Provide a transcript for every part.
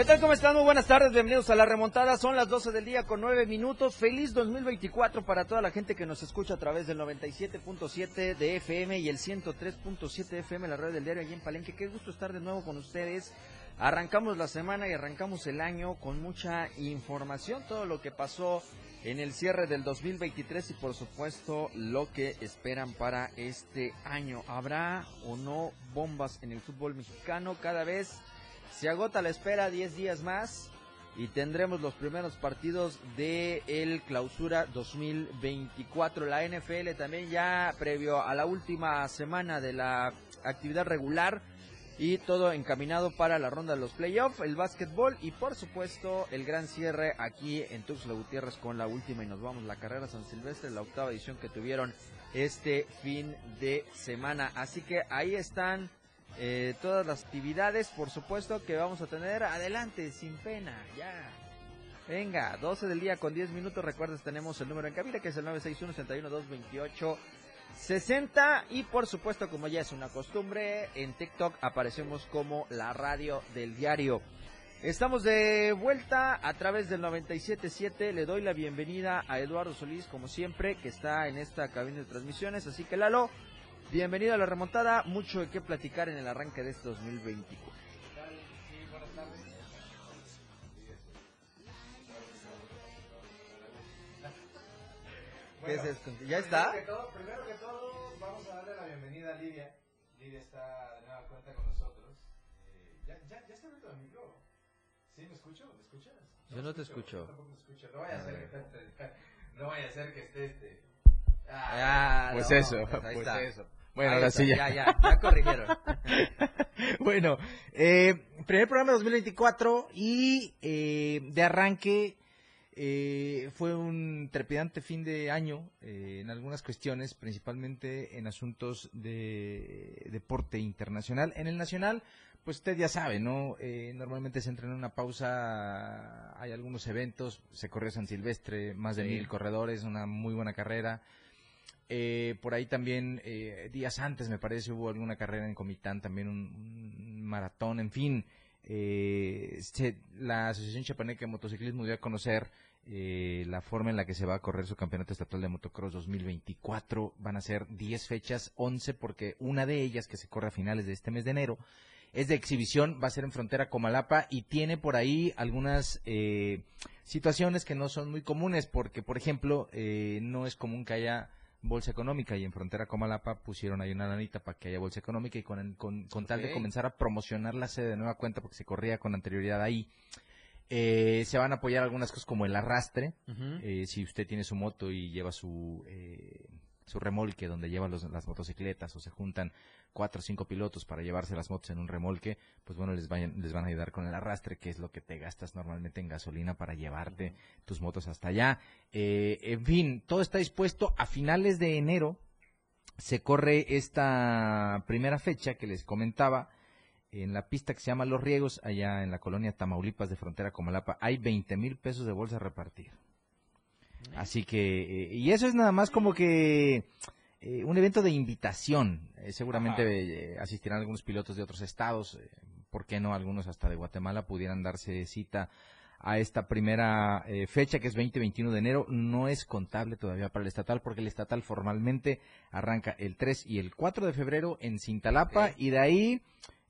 ¿Qué tal? ¿Cómo están? Muy buenas tardes, bienvenidos a la remontada. Son las 12 del día con 9 minutos. Feliz 2024 para toda la gente que nos escucha a través del 97.7 de FM y el 103.7 FM, la red del diario allí en Palenque. Qué gusto estar de nuevo con ustedes. Arrancamos la semana y arrancamos el año con mucha información, todo lo que pasó en el cierre del 2023 y por supuesto lo que esperan para este año. ¿Habrá o no bombas en el fútbol mexicano? Cada vez se agota la espera 10 días más y tendremos los primeros partidos de el Clausura 2024. La NFL también ya previo a la última semana de la actividad regular y todo encaminado para la ronda de los playoffs, el básquetbol y por supuesto el gran cierre aquí en Tuxtla Gutiérrez con la última y nos vamos la carrera San Silvestre, la octava edición que tuvieron este fin de semana. Así que ahí están eh, todas las actividades, por supuesto, que vamos a tener. Adelante, sin pena, ya. Venga, 12 del día con 10 minutos. Recuerdes, tenemos el número en cabina que es el 961-61-228. 60 y por supuesto como ya es una costumbre en TikTok aparecemos como la radio del diario. Estamos de vuelta a través del 977. Le doy la bienvenida a Eduardo Solís como siempre que está en esta cabina de transmisiones. Así que Lalo, Bienvenido a la remontada, mucho de qué platicar en el arranque de este 2024. ¿Qué es esto? ¿Ya está? Primero que, todo, vamos a darle la bienvenida a Lidia. Lidia está de nueva cuenta con nosotros. Eh, ya, ya, ya está abierto el micro. ¿Sí me escucho? ¿Me escuchas? Yo no te escucho. Tampoco me escucho. No vaya a ser que, no vaya a ser que esté este. Ah, pues no, eso, pues pues eso. Bueno, ahora sí ya. ya, ya, ya corrigieron. bueno, eh, primer programa de 2024 y eh, de arranque eh, fue un trepidante fin de año eh, en algunas cuestiones, principalmente en asuntos de deporte internacional. En el nacional, pues usted ya sabe, ¿no? Eh, normalmente se entra en una pausa, hay algunos eventos, se corrió San Silvestre, más de Sí. mil corredores, una muy buena carrera. Eh, por ahí también, eh, días antes me parece, hubo alguna carrera en Comitán, también un, maratón, en fin. eh, se- la Asociación Chapaneca de Motociclismo dio a conocer eh, la forma en la que se va a correr su campeonato estatal de motocross 2024. Van a ser 10 fechas, 11 porque una de ellas que se corre a finales de este mes de enero es de exhibición, va a ser en frontera Comalapa y tiene por ahí algunas eh, situaciones que no son muy comunes porque, por ejemplo, eh, no es común que haya bolsa económica y en frontera Comalapa pusieron ahí una lanita para que haya bolsa económica y con, con, con tal de comenzar a promocionar la sede de nueva cuenta porque se corría con anterioridad ahí. eh, se van a apoyar algunas cosas como el arrastre, eh, si usted tiene su moto y lleva su eh, su remolque donde lleva los- las motocicletas o se juntan cuatro o cinco pilotos para llevarse las motos en un remolque, pues bueno, les, vayan, les van a ayudar con el arrastre, que es lo que te gastas normalmente en gasolina para llevarte tus motos hasta allá. Eh, en fin, todo está dispuesto. A finales de enero se corre esta primera fecha que les comentaba en la pista que se llama Los Riegos, allá en la colonia Tamaulipas de frontera Comalapa. Hay 20 mil pesos de bolsa a repartir. Así que, eh, y eso es nada más como que eh, un evento de invitación. Eh, seguramente eh, asistirán algunos pilotos de otros estados, eh, ¿por qué no? Algunos hasta de Guatemala pudieran darse cita a esta primera fecha que es 20-21 de enero. No es contable todavía para el estatal porque el estatal formalmente arranca el 3 y el 4 de febrero en Cintalapa y de ahí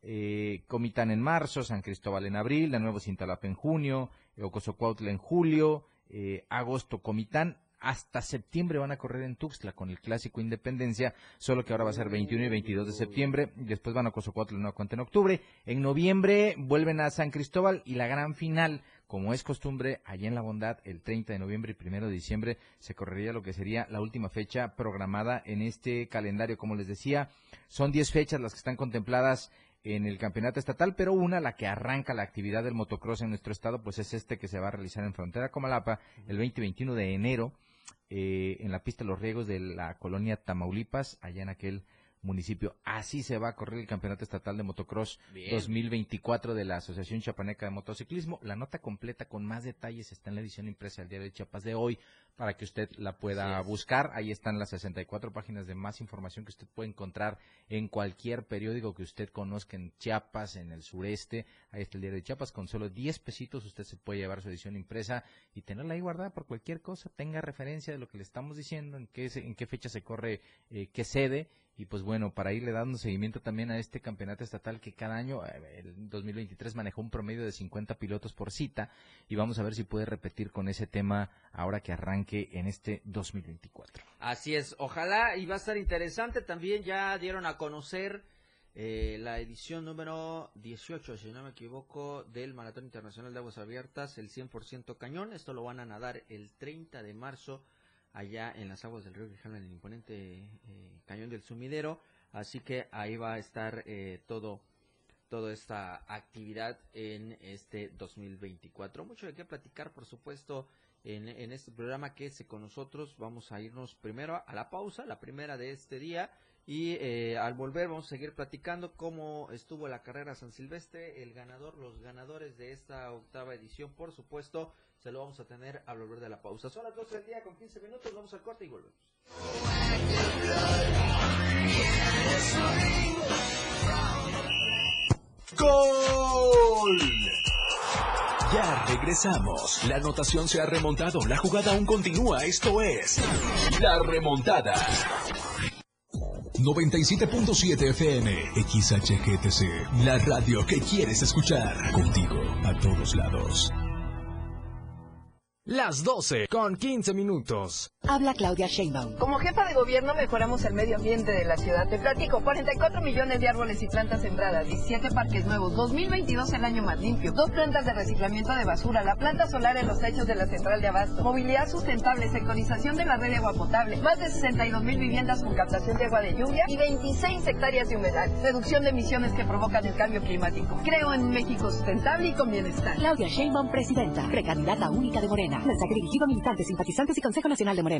eh, Comitán en marzo, San Cristóbal en abril, de nuevo Cintalapa en junio, Ocosocuautla en julio, eh, agosto Comitán, hasta septiembre van a correr en Tuxtla con el clásico Independencia, solo que ahora va a ser 21 y 22 de septiembre, y después van a Cozocuautla en Nueva Cuenta en octubre, en noviembre vuelven a San Cristóbal y la gran final, como es costumbre, allá en La Bondad, el 30 de noviembre y 1 de diciembre se correría lo que sería la última fecha programada en este calendario, como les decía, son 10 fechas las que están contempladas en el campeonato estatal, pero una, la que arranca la actividad del motocross en nuestro estado, pues es este que se va a realizar en Frontera Comalapa el 2021 de enero eh, en la pista los riegos de la colonia Tamaulipas, allá en aquel municipio. Así se va a correr el Campeonato Estatal de Motocross 2024 de la Asociación Chapaneca de Motociclismo. La nota completa con más detalles está en la edición impresa del Diario de Chiapas de hoy para que usted la pueda buscar. Ahí están las 64 páginas de más información que usted puede encontrar en cualquier periódico que usted conozca en Chiapas, en el sureste. Ahí está el Diario de Chiapas. Con solo 10 pesitos usted se puede llevar su edición impresa y tenerla ahí guardada por cualquier cosa. Tenga referencia de lo que le estamos diciendo, en qué, en qué fecha se corre, eh, qué sede y pues bueno, para irle dando seguimiento también a este campeonato estatal que cada año, eh, el 2023 manejó un promedio de 50 pilotos por cita y vamos a ver si puede repetir con ese tema ahora que arranque en este 2024. Así es, ojalá y va a estar interesante. También ya dieron a conocer eh, la edición número 18, si no me equivoco, del Maratón Internacional de Aguas Abiertas, el 100% cañón. Esto lo van a nadar el 30 de marzo allá en las aguas del río Grijalva, en el imponente eh, cañón del sumidero. Así que ahí va a estar eh, todo toda esta actividad en este 2024. Mucho de qué platicar, por supuesto, en, en este programa que es con nosotros. Vamos a irnos primero a la pausa, la primera de este día. Y eh, al volver vamos a seguir platicando cómo estuvo la carrera San Silvestre, el ganador, los ganadores de esta octava edición, por supuesto, se lo vamos a tener al volver de la pausa. Son las 12 del día con 15 minutos, vamos al corte y volvemos. ¡Gol! Ya regresamos. La anotación se ha remontado. La jugada aún continúa. Esto es La Remontada. 97.7 FM, XHGTC, la radio que quieres escuchar. Contigo, a todos lados. Las 12 con 15 minutos. Habla Claudia Sheinbaum. Como jefa de gobierno mejoramos el medio ambiente de la ciudad. Te platico, 44 millones de árboles y plantas sembradas, 17 parques nuevos, 2022 el año más limpio, dos plantas de reciclamiento de basura, la planta solar en los techos de la central de abasto, movilidad sustentable, sectorización de la red de agua potable, más de 62 mil viviendas con captación de agua de lluvia y 26 hectáreas de humedad, reducción de emisiones que provocan el cambio climático. Creo en México sustentable y con bienestar. Claudia Sheinbaum, presidenta, precandidata única de Morena. Mensaje dirigido a militantes, simpatizantes y Consejo Nacional de Morena.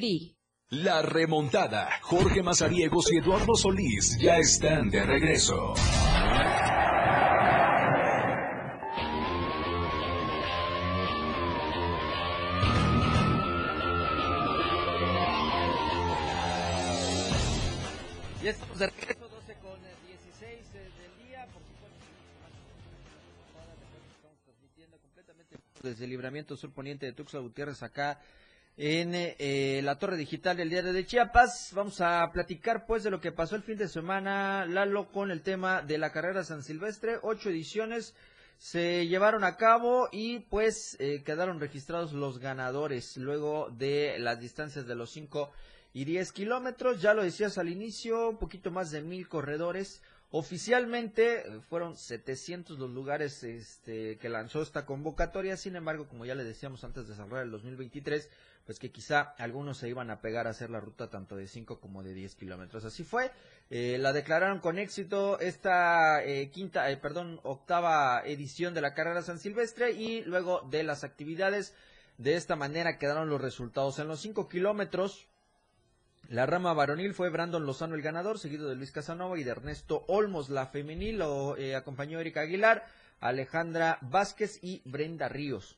PRI. La remontada. Jorge Mazariegos y Eduardo Solís ya están de regreso. Ya estamos de regreso, 12 con 16 eh, del día. Por supuesto, estamos transmitiendo completamente desde el libramiento sur poniente de Tuxtla Gutiérrez acá en eh, la torre digital del diario de Chiapas. Vamos a platicar pues de lo que pasó el fin de semana, Lalo, con el tema de la carrera San Silvestre. Ocho ediciones se llevaron a cabo y pues eh, quedaron registrados los ganadores luego de las distancias de los cinco y 10 kilómetros. Ya lo decías al inicio, un poquito más de mil corredores. Oficialmente eh, fueron 700 los lugares este, que lanzó esta convocatoria. Sin embargo, como ya le decíamos antes de cerrar el 2023, pues que quizá algunos se iban a pegar a hacer la ruta tanto de 5 como de 10 kilómetros. Así fue. Eh, la declararon con éxito esta eh, quinta, eh, perdón, octava edición de la carrera San Silvestre y luego de las actividades. De esta manera quedaron los resultados. En los 5 kilómetros, la rama varonil fue Brandon Lozano el ganador, seguido de Luis Casanova y de Ernesto Olmos. La femenil lo eh, acompañó Erika Aguilar, Alejandra Vázquez y Brenda Ríos.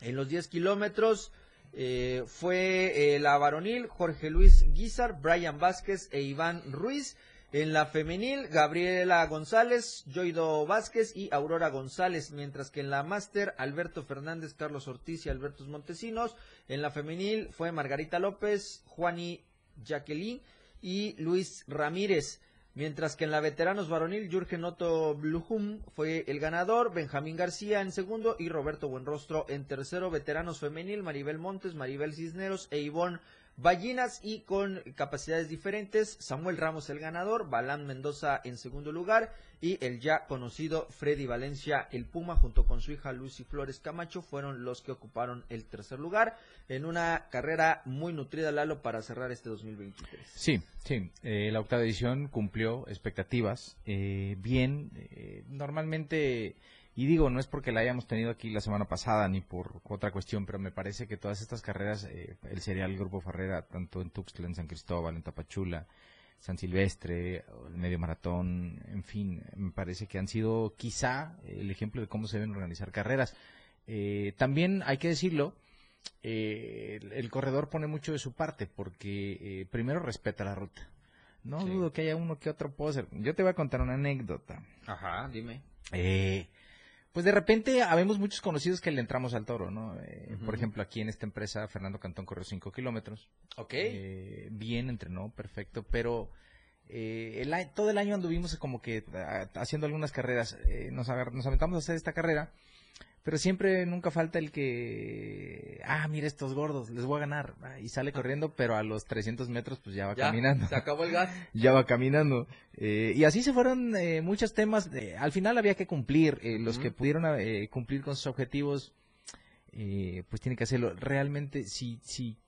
En los 10 kilómetros eh, fue eh, la varonil Jorge Luis Guizar, Brian Vázquez e Iván Ruiz. En la femenil, Gabriela González, Joido Vázquez y Aurora González, mientras que en la máster, Alberto Fernández, Carlos Ortiz y Albertos Montesinos. En la femenil fue Margarita López, Juani Jacqueline y Luis Ramírez. Mientras que en la veteranos varonil, Jürgen Otto Bluhum fue el ganador, Benjamín García en segundo y Roberto Buenrostro en tercero. Veteranos femenil, Maribel Montes, Maribel Cisneros e Ivonne Ballinas y con capacidades diferentes, Samuel Ramos el ganador, Balán Mendoza en segundo lugar y el ya conocido Freddy Valencia el Puma junto con su hija Lucy Flores Camacho fueron los que ocuparon el tercer lugar en una carrera muy nutrida Lalo para cerrar este 2023. Sí, sí, eh, la octava edición cumplió expectativas, eh, bien, eh, normalmente y digo, no es porque la hayamos tenido aquí la semana pasada ni por otra cuestión, pero me parece que todas estas carreras, eh, el serial Grupo Farrera, tanto en Tuxtla, en San Cristóbal, en Tapachula, San Silvestre, el medio maratón, en fin, me parece que han sido quizá el ejemplo de cómo se deben organizar carreras. Eh, también hay que decirlo, eh, el, corredor pone mucho de su parte porque primero respeta la ruta. No dudo que haya uno que otro poser. Yo te voy a contar una anécdota. Ajá, dime. Eh, pues de repente habemos muchos conocidos que le entramos al toro, ¿no? Eh, por ejemplo, aquí en esta empresa, Fernando Cantón corrió 5 kilómetros. Ok. Eh, bien, entrenó, perfecto, pero eh, todo el año anduvimos como que haciendo algunas carreras. nos, nos aventamos a hacer esta carrera pero siempre nunca falta el que, ah, mira estos gordos, les voy a ganar. Y sale corriendo, pero a los 300 metros pues ya va caminando. Se acabó el gas. ya va caminando. Eh, y así se fueron eh, muchos temas. al final había que cumplir. Eh, los que pudieron cumplir con sus objetivos, pues tienen que hacerlo. Realmente, si, si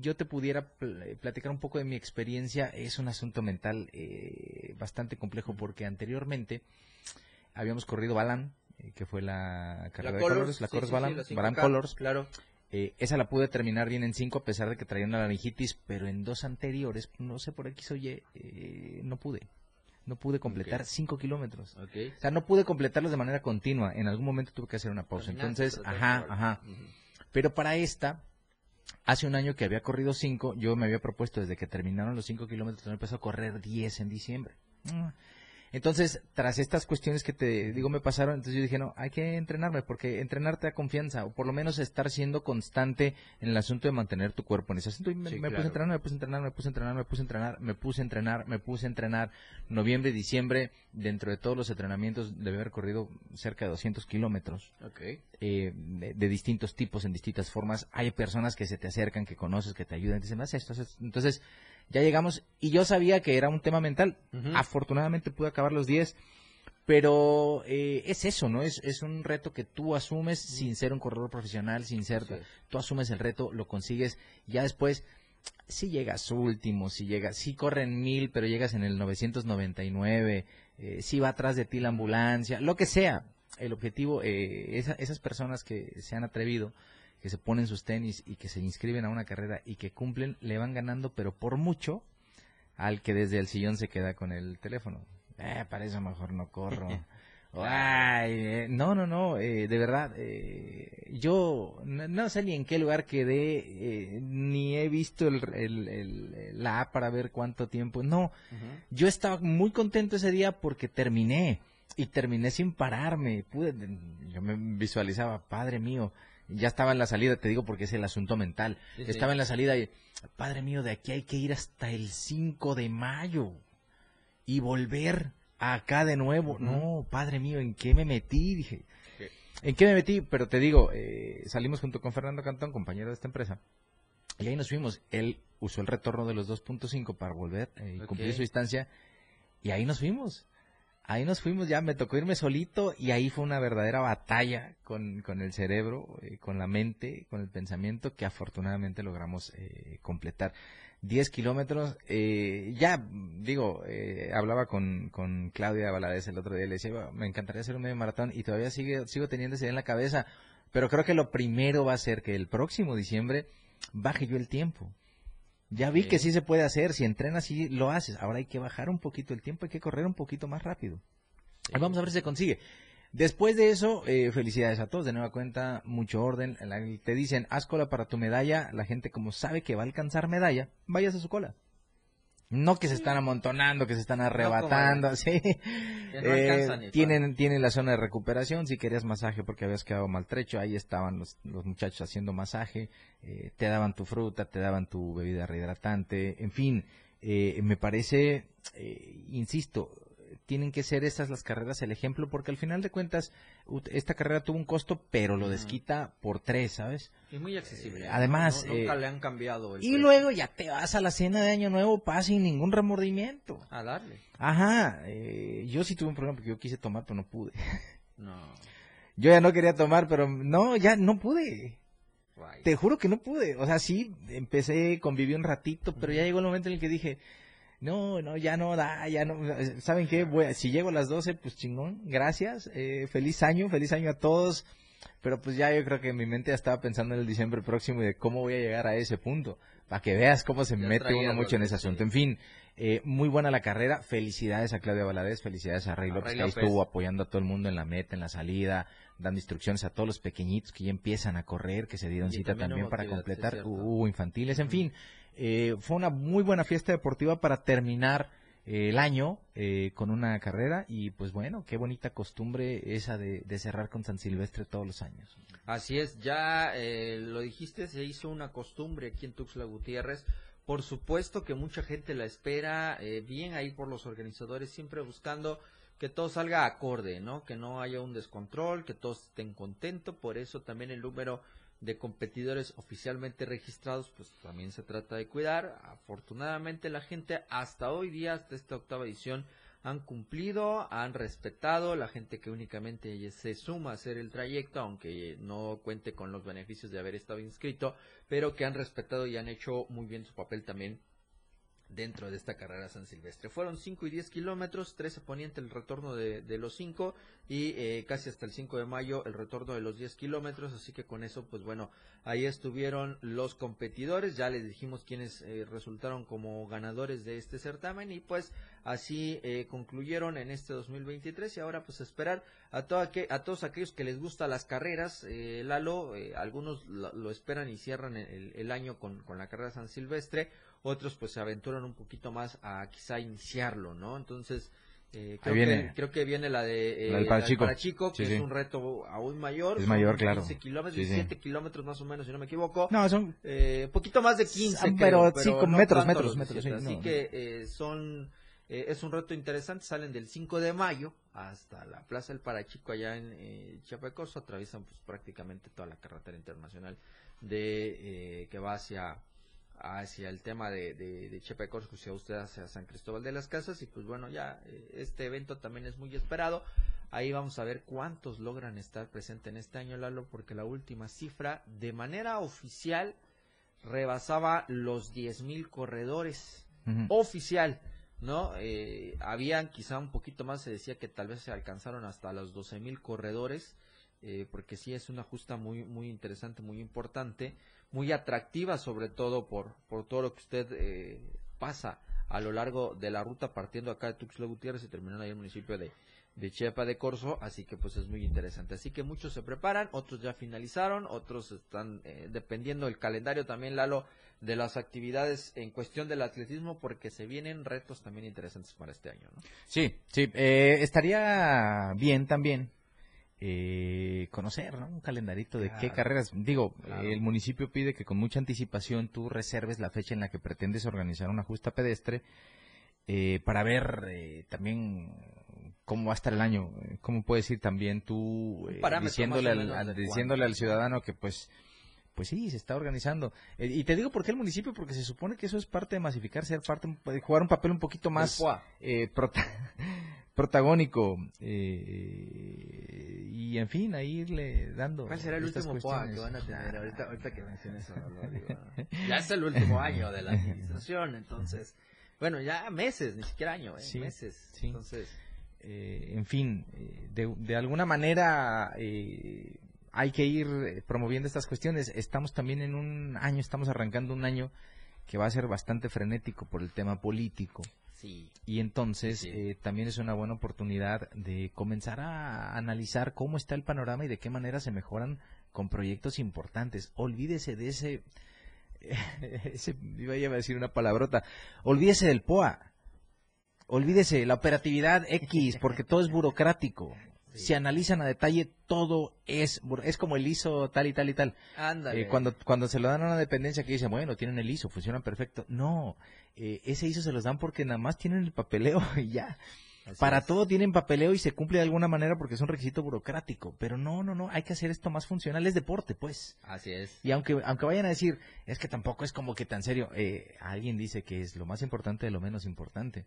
yo te pudiera platicar un poco de mi experiencia, es un asunto mental bastante complejo porque anteriormente habíamos corrido Balán eh, que fue la carrera de colores, la Colors Balan, Colors. Claro. Eh, esa la pude terminar bien en cinco a pesar de que traía una laringitis, pero en dos anteriores, no sé por X o Y, eh, no pude. No pude completar cinco kilómetros. O sea, no pude completarlos de manera continua. En algún momento tuve que hacer una pausa. Entonces, ajá, ajá. Pero para esta, hace un año que había corrido cinco, yo me había propuesto desde que terminaron los cinco kilómetros, me empezó a correr diez en diciembre. Entonces, tras estas cuestiones que te digo me pasaron, entonces yo dije, no, hay que entrenarme, porque entrenarte da confianza, o por lo menos estar siendo constante en el asunto de mantener tu cuerpo en ese asunto. Y me, puse a entrenar, me puse a entrenar, me puse a entrenar, me puse a entrenar, me puse a entrenar, me puse a entrenar. Noviembre, diciembre, dentro de todos los entrenamientos, debe haber corrido cerca de 200 kilómetros. Eh, de, distintos tipos, en distintas formas. Hay personas que se te acercan, que conoces, que te ayudan, te dicen, haz esto, Entonces, ya llegamos y yo sabía que era un tema mental. Afortunadamente pude acabar los 10, pero eh, es eso, ¿no? Es, es un reto que tú asumes sin ser un corredor profesional, sin ser... Tú asumes el reto, lo consigues, ya después... Si llegas último, si llegas, si corren mil, pero llegas en el 999, eh, si va atrás de ti la ambulancia, lo que sea, el objetivo, eh, esas personas que se han atrevido, que se ponen sus tenis y que se inscriben a una carrera y que cumplen, le van ganando, pero por mucho, al que desde el sillón se queda con el teléfono. Eh, para eso mejor no corro. Ay, eh, no, no, no, eh, de verdad, eh, yo no, sé ni en qué lugar quedé, ni he visto el, el, la app para ver cuánto tiempo. No, yo estaba muy contento ese día porque terminé y terminé sin pararme. Pude, yo me visualizaba, padre mío, ya estaba en la salida, te digo porque es el asunto mental. estaba en la salida y, padre mío, de aquí hay que ir hasta el 5 de mayo y volver acá de nuevo. No, padre mío, ¿en qué me metí? Dije, ¿en qué me metí? Pero te digo, eh, salimos junto con Fernando Cantón, compañero de esta empresa, y ahí nos fuimos. Él usó el retorno de los 2.5 para volver eh, y cumplir su distancia, y ahí nos fuimos ahí nos fuimos ya, me tocó irme solito y ahí fue una verdadera batalla con, con el cerebro, eh, con la mente, con el pensamiento que afortunadamente logramos eh, completar. 10 kilómetros, eh, ya, digo, hablaba con, con Claudia Valadez el otro día, le decía, me encantaría hacer un medio maratón y todavía sigue, sigo teniendo en la cabeza, pero creo que lo primero va a ser que el próximo diciembre baje yo el tiempo. Ya vi que sí se puede hacer, si entrenas y lo haces. Ahora hay que bajar un poquito el tiempo, hay que correr un poquito más rápido. Vamos a ver si se consigue. Después de eso, eh, felicidades a todos. De nueva cuenta, mucho orden. te dicen, haz cola para tu medalla. La gente, como sabe que va a alcanzar medalla, vayas a su cola. No que se están amontonando, que se están arrebatando, sí. Eh, tienen, tienen la zona de recuperación, si querías masaje porque habías quedado maltrecho, ahí estaban los, los muchachos haciendo masaje, eh, te daban tu fruta, te daban tu bebida rehidratante, en fin, eh, me parece, eh, insisto, tienen que ser esas las carreras el ejemplo, porque al final de cuentas, esta carrera tuvo un costo, pero lo desquita por tres, ¿sabes? Y muy accesible. Eh, además, No- nunca eh, le han cambiado el Y precio. luego ya te vas a la cena de Año Nuevo, paz, sin ningún remordimiento. A darle. Ajá, eh, yo sí tuve un problema porque yo quise tomar, pero no pude. No. Yo ya no quería tomar, pero no, ya no pude. Te juro que no pude. O sea, sí, empecé, conviví un ratito, pero ya llegó el momento en el que dije, no, no, ya no da, ya no. ¿Saben qué? Voy a- si llego a las 12, pues chingón, gracias. eh, feliz año, feliz año a todos. Pero pues ya yo creo que mi mente ya estaba pensando en el diciembre próximo y de cómo voy a llegar a ese punto. Para que veas cómo se Ya mete uno mucho en ese asunto. En fin, eh, muy buena la carrera. Felicidades a Claudia Valadez, felicidades a Rey López, Rey que ahí estuvo apoyando a todo el mundo en la meta, en la salida, dando instrucciones a todos los pequeñitos que ya empiezan a correr, que se dieron Y cita también para completar, hubo infantiles, en fin, eh, fue una muy buena fiesta deportiva para terminar eh, el año eh, con una carrera y pues bueno, qué bonita costumbre esa de, cerrar con San Silvestre todos los años. Así es, ya eh, lo dijiste, se hizo una costumbre aquí en Tuxtla Gutiérrez. Por supuesto que mucha gente la espera, eh, bien ahí por los organizadores, siempre buscando que todo salga acorde, ¿no? Que no haya un descontrol, que todos estén contentos. Por eso también el número de competidores oficialmente registrados, pues también se trata de cuidar. Afortunadamente la gente hasta hoy día, hasta esta octava edición, han cumplido, han respetado, la gente que únicamente se suma a hacer el trayecto, aunque no cuente con los beneficios de haber estado inscrito, pero que han respetado y han hecho muy bien su papel también dentro de esta carrera San Silvestre. Fueron 5 y 10 kilómetros, 13 poniente el retorno de, de los 5 y eh, casi hasta el 5 de mayo el retorno de los 10 kilómetros, así que con eso pues bueno, ahí estuvieron los competidores, ya les dijimos quienes eh, resultaron como ganadores de este certamen y pues así eh, concluyeron en este 2023 y ahora pues esperar a, aquel- a todos aquellos que les gustan las carreras, eh, Lalo, eh, algunos lo, lo esperan y cierran el, el año con, con la carrera San Silvestre, otros pues se aventuran un poquito más a quizá iniciarlo, ¿no? Entonces, eh, creo, viene. que, creo que viene la de, eh, La del Parachico. que Sí, es sí. un reto aún mayor. Es mayor, claro. 15 kilómetros, Sí, sí. 17 kilómetros más o menos, si no me equivoco. No, son Eh, poquito más de 15, Ah, creo, pero sí, con no metros, metros, metros, 17. sí, Así no. que eh, son, eh, es un reto interesante, salen del 5 de mayo hasta la Plaza del Parachico allá en eh, Chiapacoso, atraviesan pues prácticamente toda la carretera internacional de eh, que va hacia hacia el tema de, de, de Chepe Corso, si a usted hacia San Cristóbal de las Casas, y pues bueno, ya eh, este evento también es muy esperado. Ahí vamos a ver cuántos logran estar presentes en este año, Lalo, porque la última cifra de manera oficial rebasaba los 10.000 corredores. Oficial, ¿no? Eh, habían quizá un poquito más, se decía que tal vez se alcanzaron hasta los 12.000 corredores, eh, porque sí es una justa muy, muy interesante, muy importante, muy atractiva sobre todo por, por todo lo que usted eh, pasa a lo largo de la ruta partiendo acá de Tuxtla Gutiérrez y terminando ahí en el municipio de, de Chiapa de Corzo, así que pues es muy interesante. Así que muchos se preparan, otros ya finalizaron, otros están eh, dependiendo del calendario también, Lalo, de las actividades en cuestión del atletismo, porque se vienen retos también interesantes para este año, ¿no? Sí, sí, eh, estaría bien también eh, conocer ¿no? un calendarito de qué carreras. Digo, Claro. eh, el municipio pide que con mucha anticipación tú reserves la fecha en la que pretendes organizar una justa pedestre eh, para ver eh, también cómo va a estar el año, eh, cómo puedes ir también tú eh, diciéndole, al, diciéndole al ciudadano que pues pues sí, se está organizando. Eh, y te digo por qué el municipio, porque se supone que eso es parte de masificar, ser parte, de jugar un papel un poquito más eh, prota- protagónico. eh, y en fin, a irle dando. ¿Cuál será el último POA que van a tener ahorita, ahorita que menciones eso? ya es el último año de la administración, entonces, bueno, ya meses, ni siquiera año, ¿eh? Sí, meses. sí. Entonces, Eh, en fin, eh, de, de alguna manera eh, hay que ir eh, promoviendo estas cuestiones. Estamos también en un año, estamos arrancando un año que va a ser bastante frenético por el tema político. sí. Y entonces Sí. eh, también es una buena oportunidad de comenzar a analizar cómo está el panorama y de qué manera se mejoran con proyectos importantes. Olvídese de ese, ese iba a decir una palabrota, olvídese del POA, olvídese la operatividad X, porque todo es burocrático. Si analizan a detalle, todo es, es como el ISO tal y tal y tal. Ándale. Eh, cuando, cuando se lo dan a una dependencia que dice, bueno, tienen el ISO, funciona perfecto. No, eh, ese ISO se los dan porque nada más tienen el papeleo y ya. Para todo tienen papeleo y se cumple de alguna manera porque es un requisito burocrático. Pero no, no, no, hay que hacer esto más funcional. Es deporte, pues. Así es. Y aunque, aunque vayan a decir, es que tampoco es como que tan serio, eh, alguien dice que es lo más importante de lo menos importante.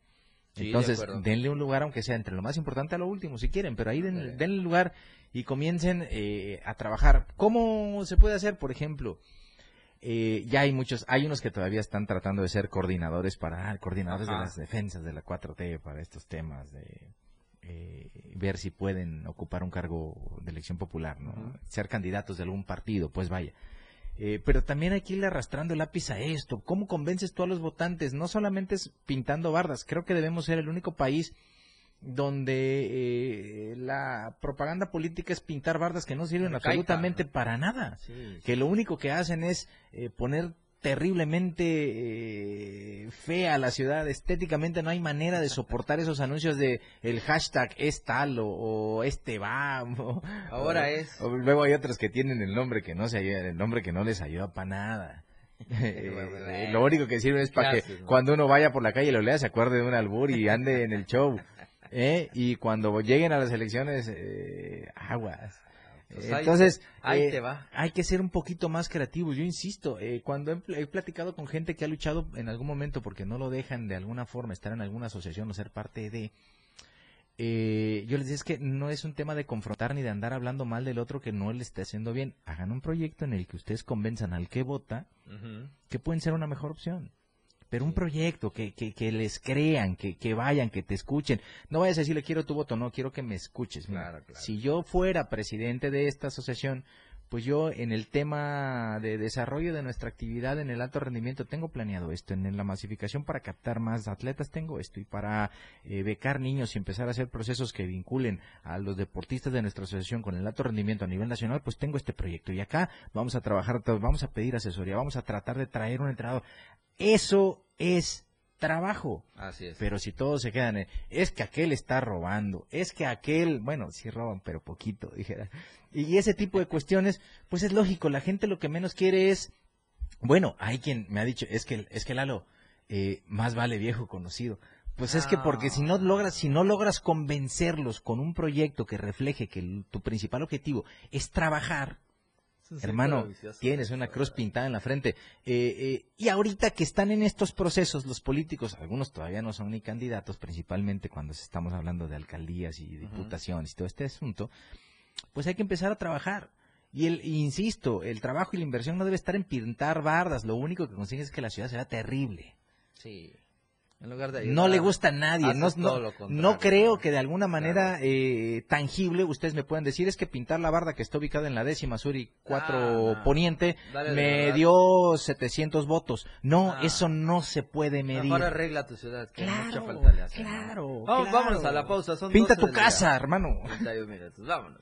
Sí, Entonces, denle un lugar, aunque sea entre lo más importante a lo último, si quieren, pero ahí den- denle lugar y comiencen eh, a trabajar. ¿Cómo se puede hacer? Por ejemplo, eh, ya hay muchos, hay unos que todavía están tratando de ser coordinadores para, ah, coordinadores de las defensas de la 4T para estos temas de eh, ver si pueden ocupar un cargo de elección popular, ¿no? Ser candidatos de algún partido, pues vaya. Eh, pero también hay que irle arrastrando el lápiz a esto. ¿Cómo convences tú a los votantes? No solamente es pintando bardas. Creo que debemos ser el único país donde eh, la propaganda política es pintar bardas que no sirven Arcaica, absolutamente para nada. Sí, Que lo único que hacen es eh, poner terriblemente eh, fea a la ciudad. Estéticamente no hay manera de soportar esos anuncios de el hashtag es tal o, o este va o- Ahora o- es. luego hay otros que tienen el nombre que no se ayuda, el nombre que no les ayuda para nada. Eh, lo único que sirve es para que cuando uno vaya por la calle y lo lea se acuerde de un albur y ande en el show ¿eh? y cuando lleguen a las elecciones eh, aguas Pues ahí- entonces ahí eh, te va. hay que ser un poquito más creativos. Yo insisto, eh, cuando he, pl- he platicado con gente que ha luchado en algún momento porque no lo dejan de alguna forma estar en alguna asociación o ser parte de, eh, yo les decía es que no es un tema de confrontar ni de andar hablando mal del otro que no le esté haciendo bien. Hagan un proyecto en el que ustedes convenzan al que vota que pueden ser una mejor opción. Pero un proyecto que, que, que les crean, que, que vayan, que te escuchen. No vayas a decirle quiero tu voto, no, quiero que me escuches. Mira, Claro, claro. Si yo fuera presidente de esta asociación, pues yo en el tema de desarrollo de nuestra actividad en el alto rendimiento tengo planeado esto. En, la masificación para captar más atletas tengo esto. Y para eh, becar niños y empezar a hacer procesos que vinculen a los deportistas de nuestra asociación con el alto rendimiento a nivel nacional, pues tengo este proyecto. Y acá vamos a trabajar, vamos a pedir asesoría, vamos a tratar de traer un entrenador. Eso es trabajo. Así es. Pero si todos se quedan en, es que aquel está robando, es que aquel, bueno, sí roban, pero poquito, dijera. Y ese tipo de cuestiones, pues es lógico, la gente lo que menos quiere es, bueno, hay quien me ha dicho, es que, es que Lalo, eh, más vale viejo conocido. Pues es que porque si no logras, si no logras convencerlos con un proyecto que refleje que tu principal objetivo es trabajar, un Hermano, vicioso. tienes una cruz pintada en la frente. Eh, eh, y ahorita que están en estos procesos, los políticos, algunos todavía no son ni candidatos, principalmente cuando estamos hablando de alcaldías y diputaciones y todo este asunto, pues hay que empezar a trabajar. Y el, insisto, el trabajo y la inversión no debe estar en pintar bardas, lo único que consigues es que la ciudad sea terrible. Sí. En lugar de No le gusta a nadie. No, creo que de alguna manera eh, tangible ustedes me puedan decir es que pintar la barda que está ubicada en la décima sur y cuatro Ah, no. poniente Dale me dio 700 votos. No, Ah. eso no se puede medir. Mejor arregla tu ciudad, que mucha Claro, falta le hace. ¿no? claro, Vamos, claro. vámonos a la pausa. Son Pinta 12 tu casa, hermano. 31 minutos, vámonos.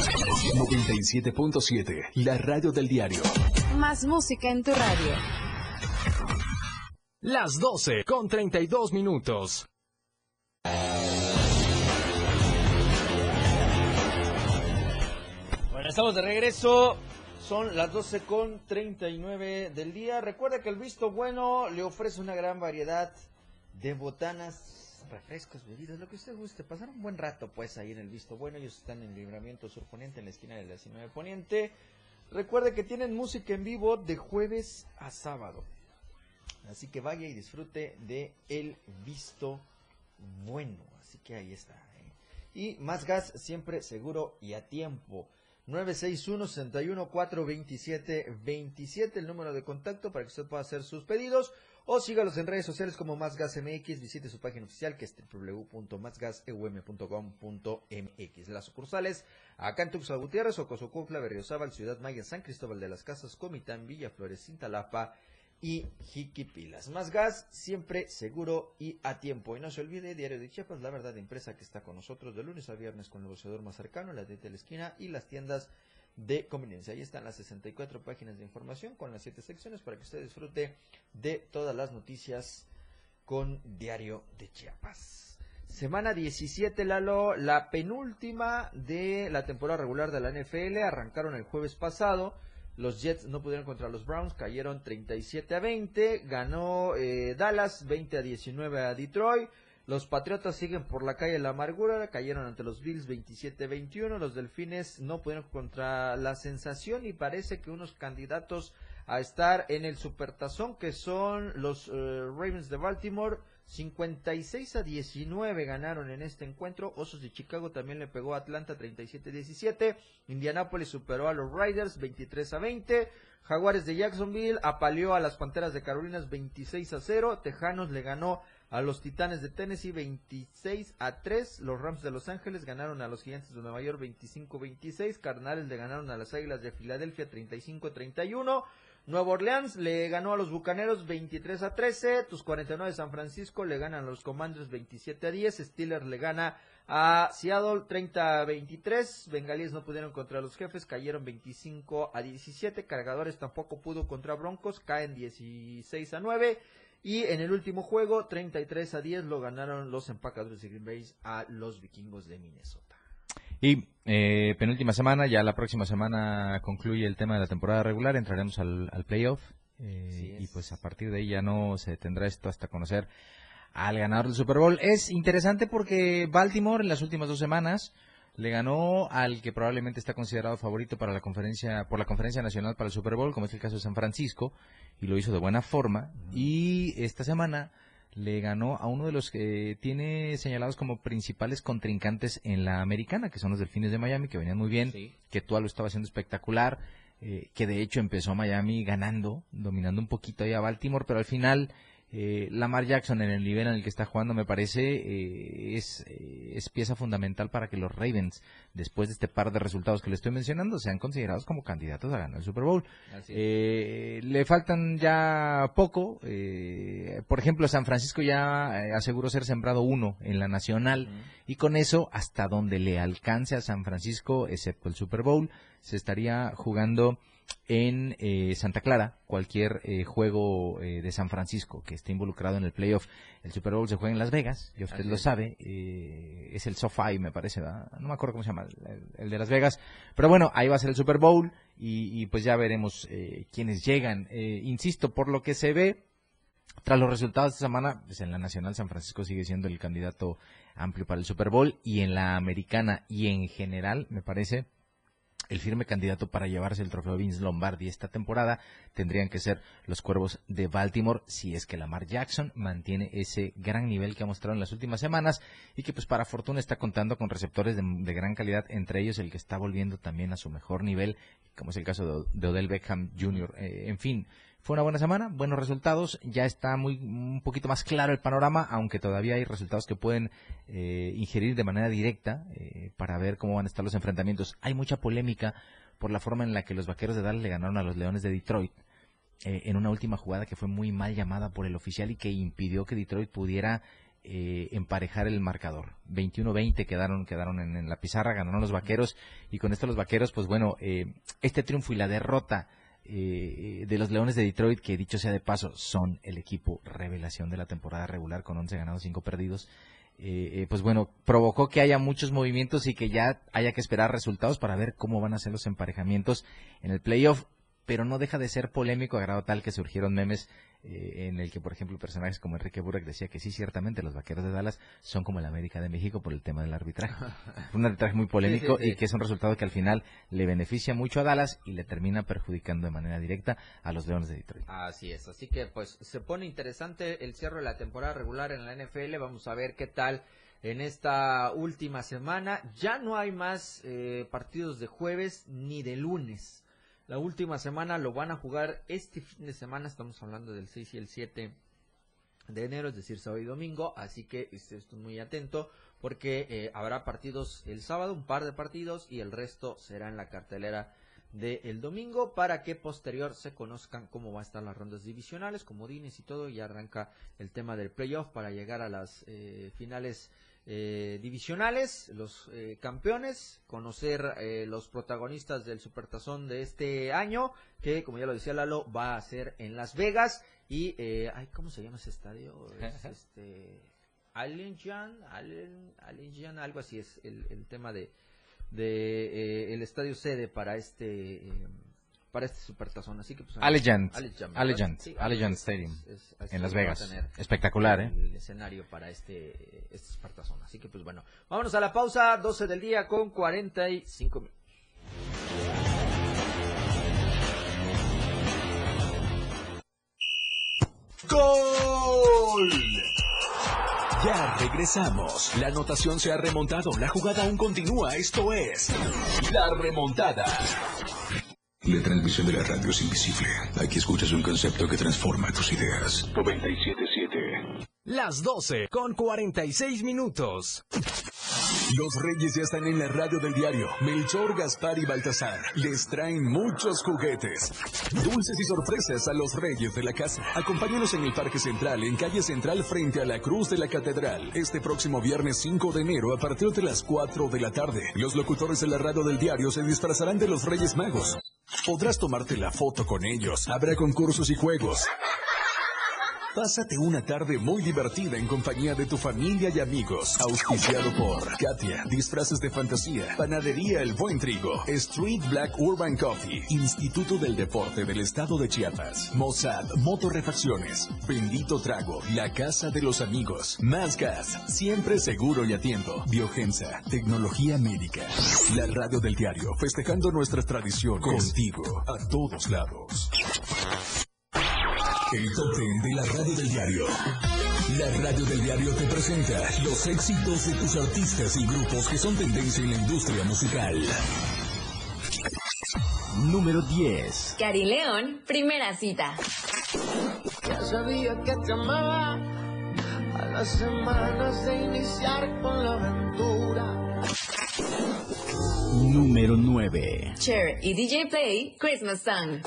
97.7. La radio del diario. Más música en tu radio. Las 12 con 32 minutos. Bueno, estamos de regreso. Son las 12 con 39 del día. Recuerda que el Visto Bueno le ofrece una gran variedad de botanas, refrescos, bebidas, lo que usted guste. Pasar un buen rato, pues, ahí en el Visto Bueno. Ellos están en Libramiento Sur Poniente, en la esquina del 19 Poniente. Recuerde que tienen música en vivo de jueves a sábado. Así que vaya y disfrute de el Visto Bueno. Así que ahí está. ¿eh? Y más gas siempre seguro y a tiempo. 961-61-427-27, el número de contacto para que usted pueda hacer sus pedidos. O sígalos en redes sociales como Más MX, visite su página oficial que es www.másgaseum.com.mx. Las sucursales acá en Tuxtla Gutiérrez, Berriozábal, Ciudad Maya, San Cristóbal de las Casas, Comitán, Villa Flores, Cintalapa y Jiquipilas. Más gas, siempre seguro y a tiempo. Y no se olvide, Diario de Chiapas, la verdad empresa que está con nosotros de lunes a viernes con el negociador más cercano, la de la esquina y las tiendas de conveniencia. Ahí están las 64 páginas de información con las 7 secciones para que usted disfrute de todas las noticias con Diario de Chiapas. Semana 17, Lalo, la penúltima de la temporada regular de la NFL. Arrancaron el jueves pasado. Los Jets no pudieron contra los Browns, cayeron 37 a 20. Ganó eh, Dallas 20 a 19 a Detroit. Los Patriotas siguen por la calle de la amargura, cayeron ante los Bills 27-21. Los Delfines no pudieron contra la sensación y parece que unos candidatos a estar en el Supertazón que son los eh, Ravens de Baltimore 56 a 19 ganaron en este encuentro. Osos de Chicago también le pegó a Atlanta 37-17. Indianapolis superó a los Riders 23 a 20. Jaguares de Jacksonville apaleó a las Panteras de Carolinas 26 a 0. Tejanos le ganó a los Titanes de Tennessee 26 a 3. Los Rams de Los Ángeles ganaron a los Gigantes de Nueva York 25-26. Carnales le ganaron a las Águilas de Filadelfia 35-31. Nueva Orleans le ganó a los Bucaneros 23 a 13. Tus 49 de San Francisco le ganan a los Commanders 27 a 10. Steelers le gana a Seattle 30 a 23. Bengalíes no pudieron contra los jefes, cayeron 25 a 17. Cargadores tampoco pudo contra Broncos, caen 16 a 9. Y en el último juego, 33 a 10, lo ganaron los empacadores de Green Bay a los vikingos de Minnesota. Y eh, penúltima semana, ya la próxima semana concluye el tema de la temporada regular, entraremos al, playoff. Eh, y pues a partir de ahí ya no se tendrá esto hasta conocer al ganador del Super Bowl. Es interesante porque Baltimore en las últimas dos semanas le ganó al que probablemente está considerado favorito para la conferencia por la conferencia nacional para el Super Bowl, como es el caso de San Francisco, y lo hizo de buena forma. Y esta semana le ganó a uno de los que tiene señalados como principales contrincantes en la americana, que son los Delfines de Miami, que venían muy bien, que tú lo estaba haciendo espectacular, eh, que de hecho empezó Miami ganando, dominando un poquito ahí a Baltimore, pero al final eh, Lamar Jackson en el nivel en el que está jugando me parece eh, es, eh, es, pieza fundamental para que los Ravens después de este par de resultados que le estoy mencionando sean considerados como candidatos a ganar el Super Bowl. Le faltan ya poco por ejemplo San Francisco ya aseguró ser sembrado uno en la nacional. Y con eso hasta donde le alcance a San Francisco excepto el Super Bowl se estaría jugando en eh, Santa Clara cualquier eh, juego eh, de San Francisco que esté involucrado en el playoff. El Super Bowl se juega en Las Vegas, y usted lo sabe, es el SoFi me parece, no me acuerdo cómo se llama, el, de Las Vegas, pero bueno, ahí va a ser el Super Bowl y, pues ya veremos quiénes llegan. insisto, por lo que se ve, tras los resultados de esta semana, pues en la Nacional San Francisco sigue siendo el candidato amplio para el Super Bowl y en la Americana y en general, me parece, el firme candidato para llevarse el trofeo Vince Lombardi esta temporada tendrían que ser los Cuervos de Baltimore si es que Lamar Jackson mantiene ese gran nivel que ha mostrado en las últimas semanas y que pues para fortuna está contando con receptores de, gran calidad, entre ellos el que está volviendo también a su mejor nivel, como es el caso de, Odell Beckham Jr. Eh, en fin, fue una buena semana, buenos resultados, ya está muy un poquito más claro el panorama, aunque todavía hay resultados que pueden eh, ingerir de manera directa eh, para ver cómo van a estar los enfrentamientos. Hay mucha polémica por la forma en la que los Vaqueros de Dallas le ganaron a los Leones de Detroit eh, en una última jugada que fue muy mal llamada por el oficial y que impidió que Detroit pudiera emparejar el marcador. 21-20 quedaron, quedaron en, la pizarra, ganaron los vaqueros y con esto los vaqueros, pues bueno, este triunfo y la derrota eh, de los Leones de Detroit, que dicho sea de paso, son el equipo revelación de la temporada regular con 11 ganados, 5 perdidos. Eh, eh, pues bueno, provocó que haya muchos movimientos y que ya haya que esperar resultados para ver cómo van a ser los emparejamientos en el playoff pero no deja de ser polémico a grado tal que surgieron memes eh, en el que, por ejemplo, personajes como Enrique Burek decía que sí, ciertamente los vaqueros de Dallas son como la América de México por el tema del arbitraje. un arbitraje muy polémico y que es un resultado que al final le beneficia mucho a Dallas y le termina perjudicando de manera directa a los Leones de Detroit. Así es, así que pues se pone interesante el cierre de la temporada regular en la NFL. Vamos a ver qué tal en esta última semana. Ya no hay más eh, partidos de jueves ni de lunes. La última semana lo van a jugar este fin de semana, estamos hablando del 6 y el 7 de enero, es decir, sábado y domingo, así que esté muy atento porque eh, habrá partidos el sábado, un par de partidos y el resto será en la cartelera del domingo para que posterior se conozcan cómo va a estar las rondas divisionales, como Dines y todo, y arranca el tema del playoff para llegar a las eh, finales eh, divisionales, los eh, campeones, conocer eh, los protagonistas del Supertazón de este año, que como ya lo decía Lalo, va a ser en Las Vegas y, eh, ay, ¿cómo se llama ese estadio? Es, este, Allegiant, Allen- Allegiant, algo así es el, el tema de, de eh, el estadio sede para este eh, para este supertazón así que pues Allegiant. Allegiant, Sí, Allegiant Stadium, es- es- en Las Vegas. Espectacular, ¿eh? el escenario para este este supertazón así que pues bueno vámonos a la pausa 12 del día con 45 minutos ¡Gol! Ya regresamos. La anotación se ha remontado. La jugada aún continúa. Esto es La Remontada. La transmisión de la radio es invisible. Aquí escuchas un concepto que transforma tus ideas. 97.7. Las 12 con 46 minutos. Los reyes ya están en la radio del diario. Melchor, Gaspar y Baltasar les traen muchos juguetes. Dulces y sorpresas a los reyes de la casa. Acompáñanos en el Parque Central, en calle Central frente a la Cruz de la Catedral. Este próximo viernes 5 de enero a partir de las 4 de la tarde. Los locutores de la radio del diario se disfrazarán de los reyes magos. Podrás tomarte la foto con ellos. Habrá concursos y juegos. Pásate una tarde muy divertida en compañía de tu familia y amigos. Auspiciado por Katia, disfraces de fantasía, Panadería El Buen Trigo, Street Black Urban Coffee, Instituto del Deporte del Estado de Chiapas, Mossad, Motorrefacciones, Bendito Trago, La Casa de los Amigos, Más Gas, siempre seguro y a tiempo, Tecnología Médica, la radio del diario, festejando nuestras tradiciones, contigo, a todos lados. El top ten de la radio del diario. La radio del diario te presenta los éxitos de tus artistas y grupos que son tendencia en la industria musical. Número 10. Cari León, primera cita. Ya sabía que te amaba a las semanas de iniciar con la aventura. Número 9. Cher y DJ Play, Christmas Song.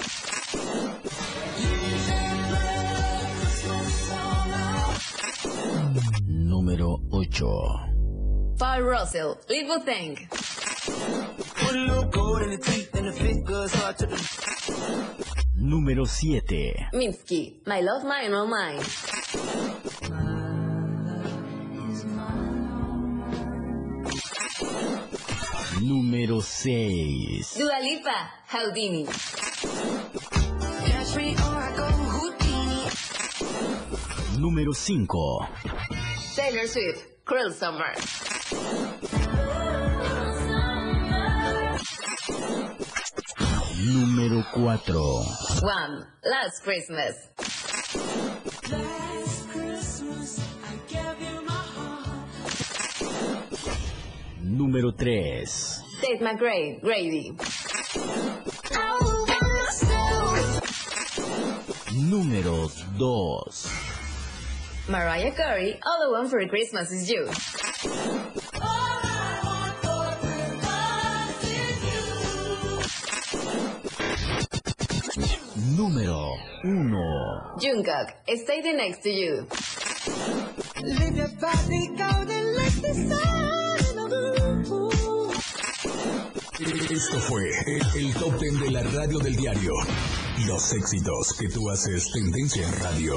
Número 8. Paul Russell, little the Número 7. Minsky, My Love Mine, All Mine. Número 6. Dua Lipa, Houdini. Catch me or I go Houdini. Número 5. Taylor Swift, Cruel Summer. Número 4. One, Last Christmas. Número 3. Tate McRae, Grady. Número 2. Mariah Carey, All I Want for Christmas Is You. Número 1. Jungkook, Stay the Next to You. Leave your body golden like the sun. Esto fue el, el top ten de la radio del diario. Los éxitos que tú haces tendencia en radio.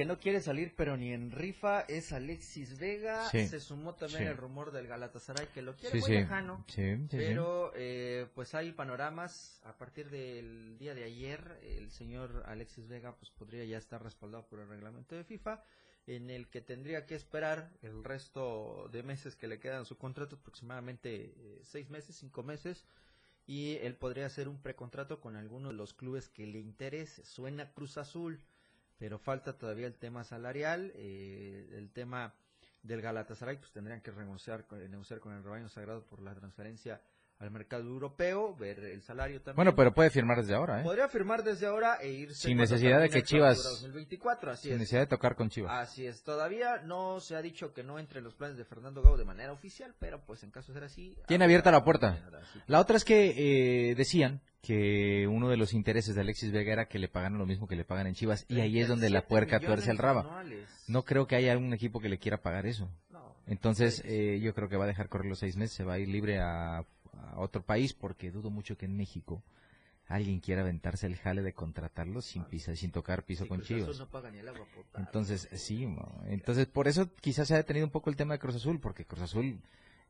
Que no quiere salir, pero ni en rifa, es Alexis Vega. Sí. Se sumó también Sí. el rumor del Galatasaray que lo quiere Sí, muy lejano. Pero eh, pues hay panoramas. A partir del día de ayer, el señor Alexis Vega pues podría ya estar respaldado por el reglamento de FIFA, en el que tendría que esperar el resto de meses que le quedan su contrato, aproximadamente eh, seis meses, cinco meses. Y él podría hacer un precontrato con alguno de los clubes que le interese. Suena Cruz Azul pero falta todavía el tema salarial, eh, el tema del Galatasaray, pues tendrían que negociar, negociar con el rebaño sagrado por la transferencia al mercado europeo, ver el salario también. Bueno, pero puede firmar desde ahora, ¿eh? Podría firmar desde ahora e irse Sin necesidad de que Chivas- 2024, así Sin es. necesidad de tocar con Chivas. Así es, todavía no se ha dicho que no entre en los planes de Fernando Gago de manera oficial, pero pues en caso de ser así... Tiene abierta la puerta. La otra es que eh, decían que uno de los intereses de Alexis Vega era que le pagaran lo mismo que le pagan en Chivas y ahí es donde la 37 puerca tuerce el raba. anuales. No creo que haya algún equipo que le quiera pagar eso. No. Entonces eh, yo creo que va a dejar correr los seis meses, se va a ir libre a, a otro país porque dudo mucho que en México alguien quiera aventarse el jale de contratarlo sin pisar, sin tocar piso Sí, con Chivas. no paga ni el agua. Entonces, sí, mo- entonces por eso quizás se ha detenido un poco el tema de Cruz Azul, porque Cruz Azul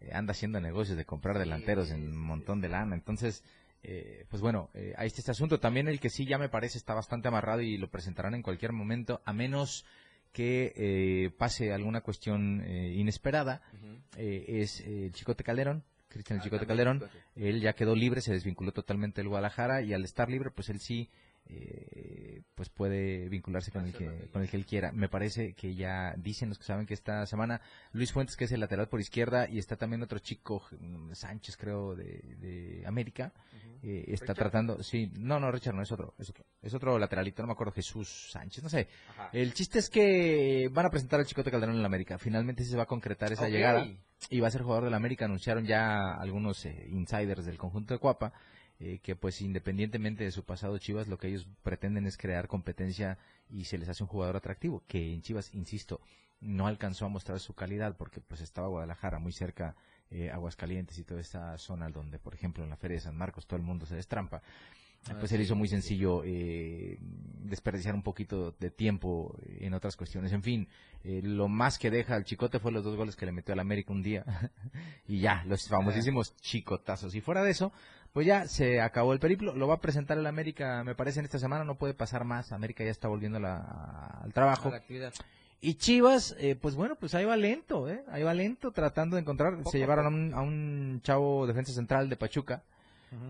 eh, anda haciendo negocios de comprar delanteros en un montón de lana. Entonces, eh, pues bueno, eh, ahí está este asunto. También el que sí ya me parece está bastante amarrado y lo presentarán en cualquier momento, a menos que eh, pase alguna cuestión eh, inesperada, eh, es eh, el Chicote Calderón. Cristian el Chicote Calderón, él ya quedó libre, se desvinculó totalmente del Guadalajara y al estar libre, pues él sí eh, pues puede vincularse con el que con el que él quiera. Me parece que ya dicen los que saben que esta semana Luis Fuentes que es el lateral por izquierda y está también otro chico mm, Sánchez creo de, de América eh, está ¿Richard? tratando sí no no Richard no es otro es otro es otro lateralito no me acuerdo Jesús Sánchez no sé Ajá. el chiste es que van a presentar al Chicote Calderón en la América finalmente sí se va a concretar esa llegada y va a ser jugador de la América anunciaron ya algunos eh, insiders del conjunto de Cuapa eh, que pues independientemente de su pasado Chivas lo que ellos pretenden es crear competencia y se les hace un jugador atractivo que en Chivas insisto no alcanzó a mostrar su calidad porque pues estaba Guadalajara muy cerca eh, Aguascalientes y toda esta zona donde por ejemplo en la feria de San Marcos todo el mundo se destrampa pues sí, él hizo muy sencillo eh, desperdiciar un poquito de tiempo en otras cuestiones. En fin, eh, lo más que deja al Chicote fue los dos goles que le metió al América un día. y ya, los famosísimos chicotazos. Y fuera de eso, pues ya se acabó el periplo. Lo va a presentar el América, me parece, en esta semana. No puede pasar más. América ya está volviendo la- al trabajo. A la actividad. Y Chivas, eh, pues bueno, pues ahí va lento, ¿eh? Ahí va lento tratando de encontrar. Poco se llevaron a un, a un chavo defensa central de Pachuca,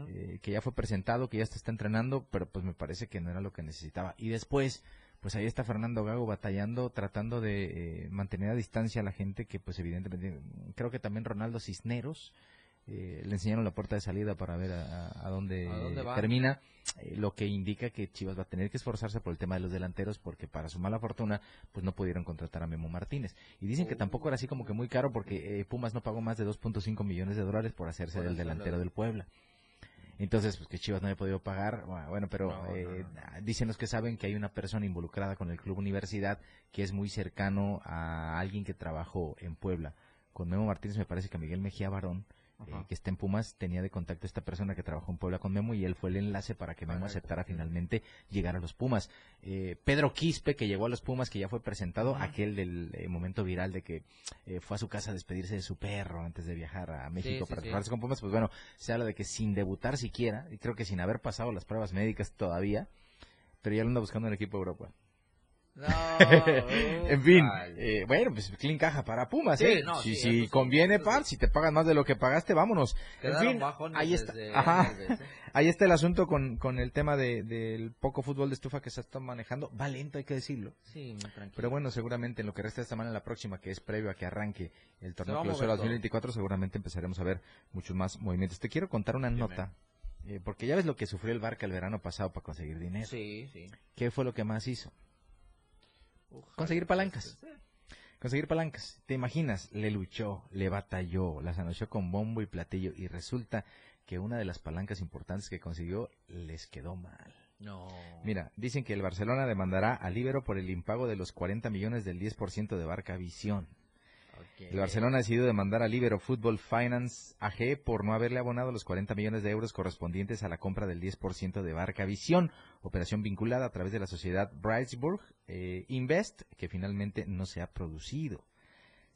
Eh, que ya fue presentado, que ya se está entrenando, pero pues me parece que no era lo que necesitaba. Y después, pues ahí está Fernando Gago batallando, tratando de eh, mantener a distancia a la gente que pues evidentemente, creo que también Ronaldo Cisneros. eh, le enseñaron la puerta de salida para ver a, a- dónde, ¿A dónde va? termina, eh, lo que indica que Chivas va a tener que esforzarse por el tema de los delanteros porque para su mala fortuna pues no pudieron contratar a Memo Martínez. Y dicen que tampoco era así como que muy caro porque eh, Pumas no pagó más de 2.5 millones de dólares por hacerse Por del delantero de- del Puebla. Entonces, pues que Chivas no había podido pagar, bueno, pero No, eh, no, dicen los que saben que hay una persona involucrada con el Club Universidad que es muy cercano a alguien que trabajó en Puebla. Con Memo Martínez me parece que Miguel Mejía Barón, eh, que está en Pumas, tenía de contacto a esta persona que trabajó en Puebla con Memo y él fue el enlace para que Memo Correcto, aceptara finalmente llegar a los Pumas. Eh, Pedro Quispe, que llegó a los Pumas, que ya fue presentado, aquel del eh, momento viral de que eh, fue a su casa a despedirse de su perro antes de viajar a México sí, para sí. trabajarse con Pumas, pues bueno, se habla de que sin debutar siquiera, y creo que sin haber pasado las pruebas médicas todavía, pero ya lo anda buscando en el equipo de Europa. No, en fin, eh, bueno, pues clean caja para Pumas, Sí, ¿eh? no, si sí, si sí, conviene, eso par, sí. si te pagan más de lo que pagaste, vámonos. En Quedaron fin, bajones ahí está. Ajá. ¿eh? Ahí está el asunto con, con el tema de, del poco fútbol de estufa que se está manejando. Va lento, hay que decirlo. Sí, muy tranquilo. Pero bueno, seguramente en lo que resta de esta semana, la próxima, que es previo a que arranque el torneo clausura todo. 2024, seguramente empezaremos a ver muchos más movimientos. Te quiero contar una nota, eh, porque ya ves lo que sufrió el Barca el verano pasado para conseguir dinero. Sí, sí. ¿Qué fue lo que más hizo? Ojalá. Conseguir palancas. Conseguir palancas. ¿Te imaginas? Le luchó, le batalló, las anochó con bombo y platillo y resulta que una de las palancas importantes que consiguió les quedó mal. No. Mira, dicen que el Barcelona demandará al Ibero por el impago de los 40 millones del 10% de Barca Visión. El Barcelona ha decidido demandar a Libero Football Finance AG por no haberle abonado los 40 millones de euros correspondientes a la compra del 10% de Barca Visión, operación vinculada a través de la sociedad Brightsburg eh, Invest, que finalmente no se ha producido.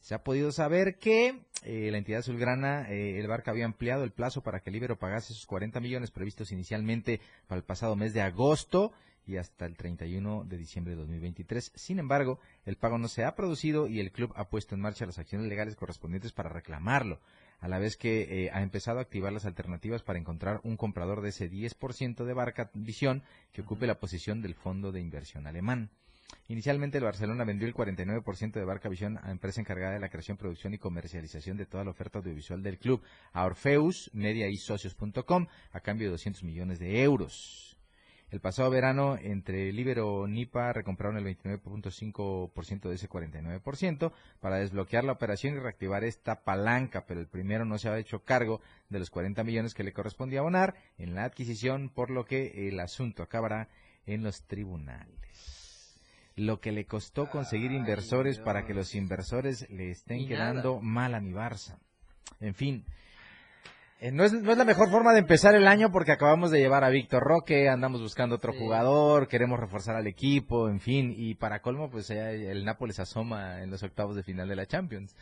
Se ha podido saber que eh, la entidad azulgrana, eh, el Barca había ampliado el plazo para que Libero pagase esos 40 millones previstos inicialmente para el pasado mes de agosto y hasta el 31 de diciembre de 2023. Sin embargo, el pago no se ha producido y el club ha puesto en marcha las acciones legales correspondientes para reclamarlo, a la vez que eh, ha empezado a activar las alternativas para encontrar un comprador de ese 10% de Barca Visión que ocupe la posición del fondo de inversión alemán. Inicialmente el Barcelona vendió el 49% de Barca Visión a empresa encargada de la creación, producción y comercialización de toda la oferta audiovisual del club, a Orfeus, Media y Socios.com, a cambio de 200 millones de euros. El pasado verano, entre Libero Nipa recompraron el 29.5% de ese 49% para desbloquear la operación y reactivar esta palanca, pero el primero no se ha hecho cargo de los 40 millones que le correspondía abonar en la adquisición, por lo que el asunto acabará en los tribunales. Lo que le costó conseguir inversores para que los inversores le estén quedando mal a mi Barça. En fin, eh, no, es, no es la mejor forma de empezar el año porque acabamos de llevar a Víctor Roque, andamos buscando otro jugador, queremos reforzar al equipo, en fin, y para colmo, pues el Nápoles asoma en los octavos de final de la Champions.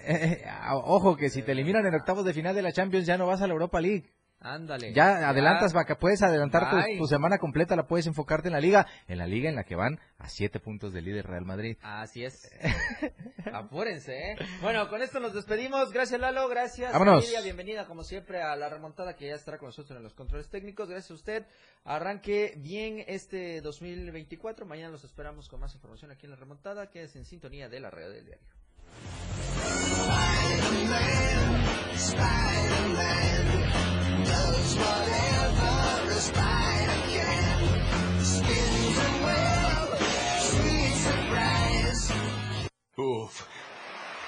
Eh, ojo que si te eliminan en octavos de final de la Champions ya no vas a la Europa League. Ándale. Ya adelantas, vaca, puedes adelantar tu, semana completa, la puedes enfocarte en la liga, en la liga en la que van a siete puntos del líder Real Madrid. Así es. Apúrense, ¿eh? Bueno, con esto nos despedimos. Gracias, Lalo. Gracias, Vámonos. Bienvenida, como siempre, a la remontada que ya estará con nosotros en los controles técnicos. Gracias a usted. Arranque bien este 2024. Mañana los esperamos con más información aquí en la remontada. Quédese en sintonía de la red del diario. Oof.